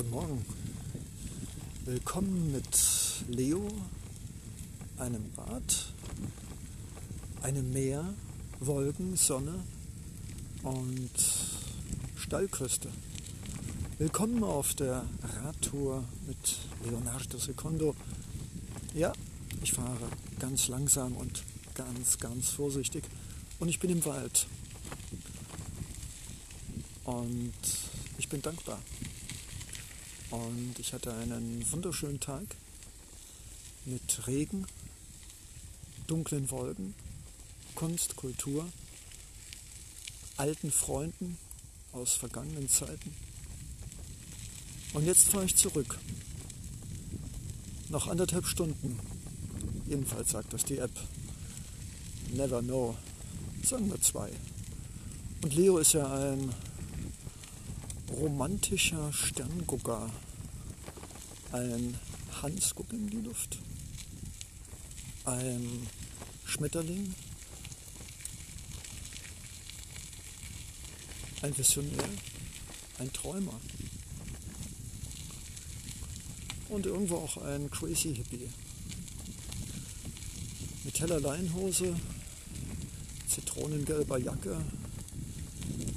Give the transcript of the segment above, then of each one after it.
Guten Morgen. Willkommen mit Leo, einem Rad, einem Meer, Wolken, Sonne und Steilküste. Willkommen auf der Radtour mit Leonardo Secondo. Ja, ich fahre ganz langsam und ganz, ganz vorsichtig und ich bin im Wald. Und ich bin dankbar. Und ich hatte einen wunderschönen Tag mit Regen, dunklen Wolken, Kunst, Kultur, alten Freunden aus vergangenen Zeiten. Und jetzt fahre ich zurück. Noch anderthalb Stunden. Jedenfalls sagt das die App. Never know. Sagen wir zwei. Und Leo ist ja ein romantischer Sterngucker. Ein Hans guckt in die Luft. Ein Schmetterling. Ein Visionär. Ein Träumer. Und irgendwo auch ein Crazy Hippie. Mit heller Leinhose, zitronengelber Jacke,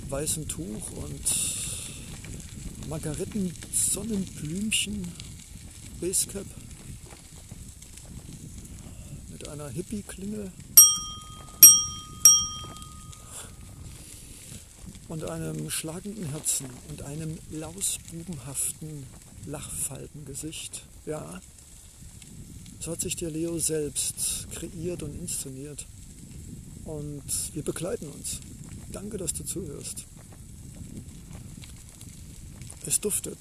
weißem Tuch und Margariten, Sonnenblümchen, Basecap mit einer Hippie-Klingel und einem schlagenden Herzen und einem lausbubenhaften Lachfaltengesicht. Ja, so hat sich der Leo selbst kreiert und inszeniert. Und wir begleiten uns. Danke, dass du zuhörst. Es duftet.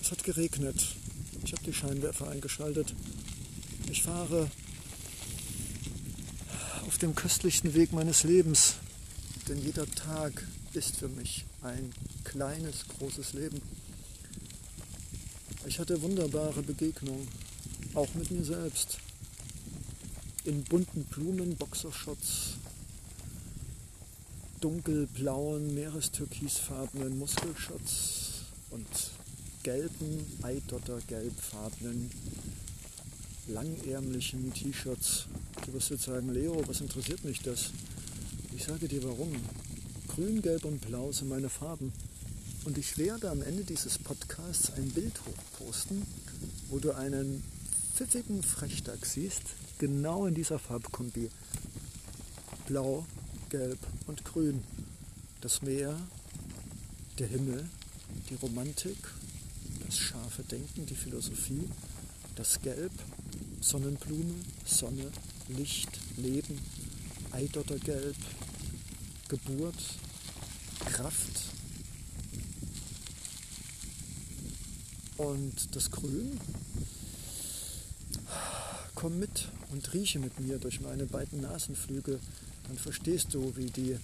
Es hat geregnet. Ich habe die Scheinwerfer eingeschaltet. Ich fahre auf dem köstlichsten Weg meines Lebens. Denn jeder Tag ist für mich ein kleines, großes Leben. Ich hatte wunderbare Begegnungen, auch mit mir selbst. In bunten Blumen, Boxershorts, dunkelblauen, meerestürkisfarbenen Muskelschutz, und gelben, Eidotter-gelbfarbenen, langärmlichen T-Shirts. Du wirst jetzt sagen, Leo, was interessiert mich das? Ich sage dir warum. Grün, Gelb und Blau sind meine Farben. Und ich werde am Ende dieses Podcasts ein Bild hochposten, wo du einen pfiffigen Frechdachs siehst, genau in dieser Farbkombi. Blau, Gelb und Grün. Das Meer, der Himmel die Romantik, das scharfe Denken, die Philosophie, das Gelb, Sonnenblume, Sonne, Licht, Leben, Eidottergelb, Geburt, Kraft und das Grün. Komm mit und rieche mit mir durch meine beiden Nasenflügel, dann verstehst du, wie die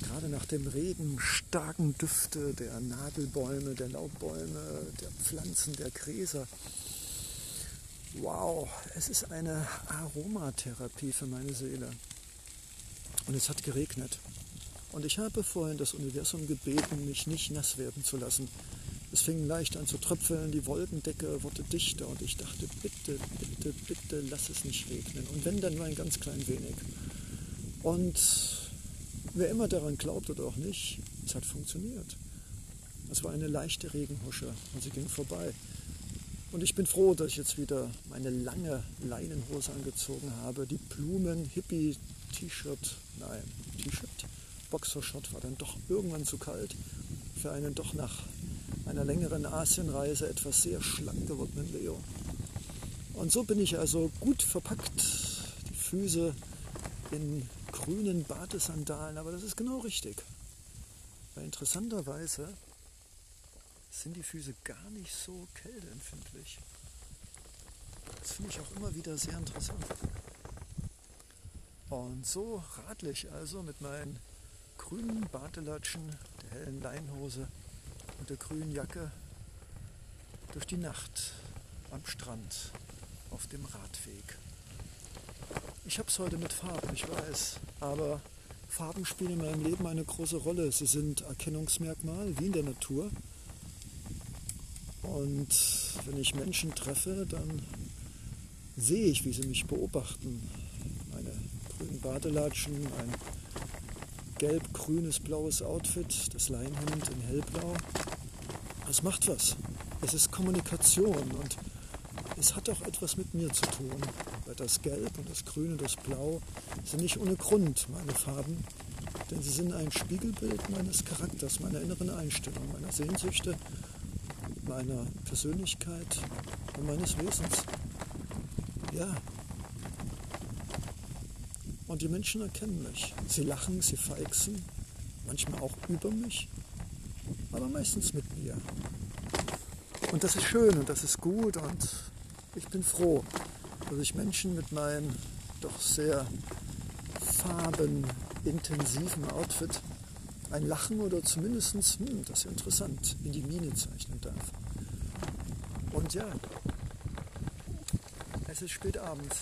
gerade nach dem Regen starken Düfte der Nadelbäume, der Laubbäume, der Pflanzen, der Gräser. Wow, es ist eine Aromatherapie für meine Seele. Und es hat geregnet. Und ich habe vorhin das Universum gebeten, mich nicht nass werden zu lassen. Es fing leicht an zu tröpfeln, die Wolkendecke wurde dichter und ich dachte, bitte, bitte, bitte, lass es nicht regnen. Und wenn, dann nur ein ganz klein wenig. Und Wer immer daran glaubt oder auch nicht, es hat funktioniert. Es war eine leichte Regenhusche und sie ging vorbei. Und ich bin froh, dass ich jetzt wieder meine lange Leinenhose angezogen habe. Die Blumen, Hippie, T-Shirt, nein, T-Shirt, Boxershot war dann doch irgendwann zu kalt für einen doch nach einer längeren Asienreise etwas sehr schlank gewordenen Leo. Und so bin ich also gut verpackt, die Füße in grünen Badesandalen, aber das ist genau richtig. Weil interessanterweise sind die Füße gar nicht so kälteempfindlich. Das finde ich auch immer wieder sehr interessant. Und so radlich also mit meinen grünen Badelatschen, der hellen Leinhose und der grünen Jacke durch die Nacht am Strand auf dem Radweg. Ich habe es heute mit Farben, ich weiß, aber Farben spielen in meinem Leben eine große Rolle. Sie sind Erkennungsmerkmal, wie in der Natur. Und wenn ich Menschen treffe, dann sehe ich, wie sie mich beobachten. Meine grünen Badelatschen, ein gelb-grünes, blaues Outfit, das Leinhemd in hellblau. Das macht was. Es ist Kommunikation und es hat auch etwas mit mir zu tun. Weil das Gelb und das Grün und das Blau sind nicht ohne Grund meine Farben, denn sie sind ein Spiegelbild meines Charakters, meiner inneren Einstellung, meiner Sehnsüchte, meiner Persönlichkeit und meines Wesens. Ja. Und die Menschen erkennen mich. Sie lachen, sie feixen, manchmal auch über mich, aber meistens mit mir. Und das ist schön und das ist gut und ich bin froh, dass ich Menschen mit meinem doch sehr farbenintensiven Outfit ein Lachen oder zumindest, hm, das ist interessant, in die Miene zeichnen darf. Und ja, es ist spät abends.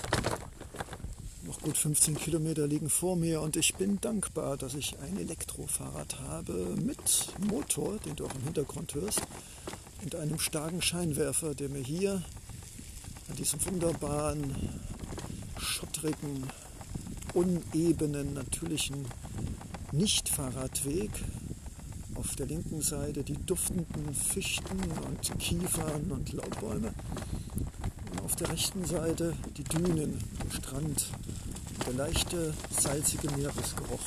Noch gut 15 Kilometer liegen vor mir und ich bin dankbar, dass ich ein Elektrofahrrad habe mit Motor, den du auch im Hintergrund hörst, und einem starken Scheinwerfer, der mir hier an diesem wunderbaren, schottrigen, unebenen, natürlichen Nicht-Fahrradweg auf der linken Seite die duftenden Fichten und Kiefern und Laubbäume und auf der rechten Seite die Dünen, der Strand, der leichte, salzige Meeresgeruch.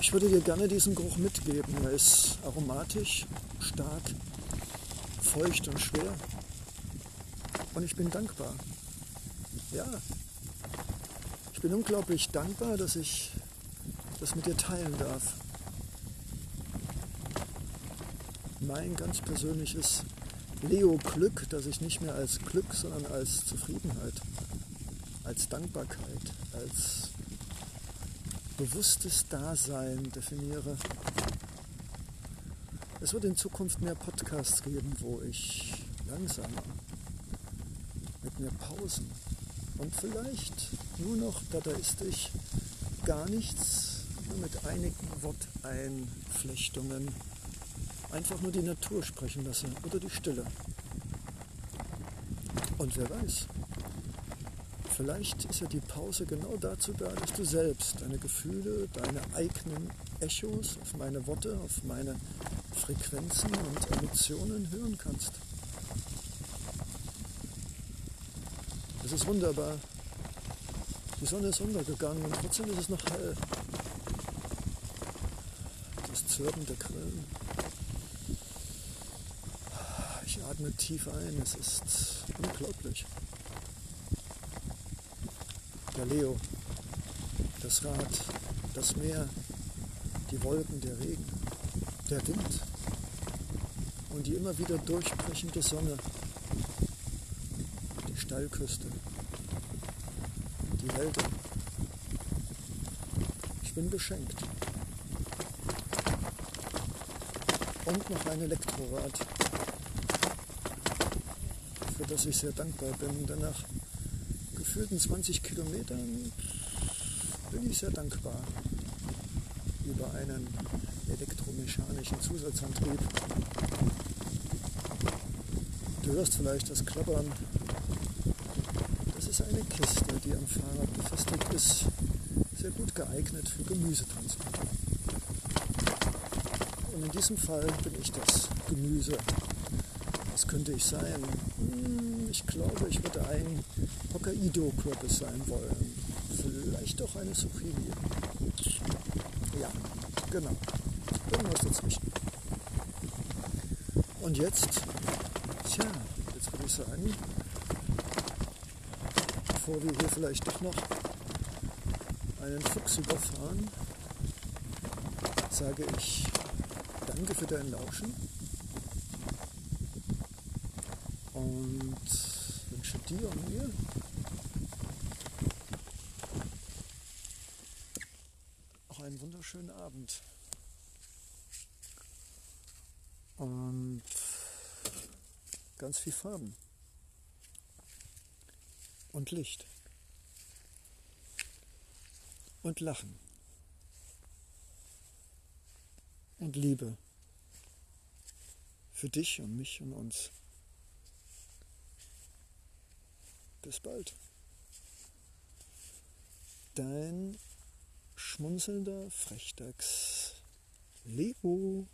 Ich würde dir gerne diesen Geruch mitgeben. Er ist aromatisch, stark, feucht und schwer. Und ich bin dankbar. Ja, ich bin unglaublich dankbar, dass ich das mit dir teilen darf. Mein ganz persönliches Leo-Glück, das ich nicht mehr als Glück, sondern als Zufriedenheit, als Dankbarkeit, als bewusstes Dasein definiere. Es wird in Zukunft mehr Podcasts geben, wo ich langsamer, mit mehr Pausen und vielleicht nur noch dadaistisch gar nichts, nur mit einigen Worteinflechtungen einfach nur die Natur sprechen lasse oder die Stille. Und wer weiß, vielleicht ist ja die Pause genau dazu da, dass du selbst deine Gefühle, deine eigenen Echos auf meine Worte, auf meine Frequenzen und Emotionen hören kannst. Es ist wunderbar. Die Sonne ist untergegangen und trotzdem ist es noch hell. Das Zirpen der Grillen. Ich atme tief ein. Es ist unglaublich der Leo, das Rad, das Meer, die Wolken, der Regen, der Wind und die immer wieder durchbrechende Sonne, die Steilküste, die Wälder. Ich bin beschenkt. Und noch ein Elektrorad, für das ich sehr dankbar bin. Danach gefühlten 20 Kilometern bin ich sehr dankbar über einen elektromechanischen Zusatzantrieb. Du hörst vielleicht das Klappern. Das ist eine Kiste, die am Fahrrad befestigt ist, sehr gut geeignet für Gemüsetransport. Und in diesem Fall bin ich das Gemüse. Was könnte ich sein? Hm, ich glaube, ich würde ein Hokkaido-Kürbis sein wollen. Vielleicht auch eine Zucchini. Ja, genau. Irgendwas dazwischen. Und jetzt, tja, jetzt würde ich sagen, bevor wir hier vielleicht doch noch einen Fuchs überfahren, sage ich danke für dein Lauschen und wünsche dir und mir einen wunderschönen Abend. Und ganz viel Farben. Und Licht. Und Lachen. Und Liebe. Für dich und mich und uns. Bis bald. Dein schmunzelnder Frechdachs Leo.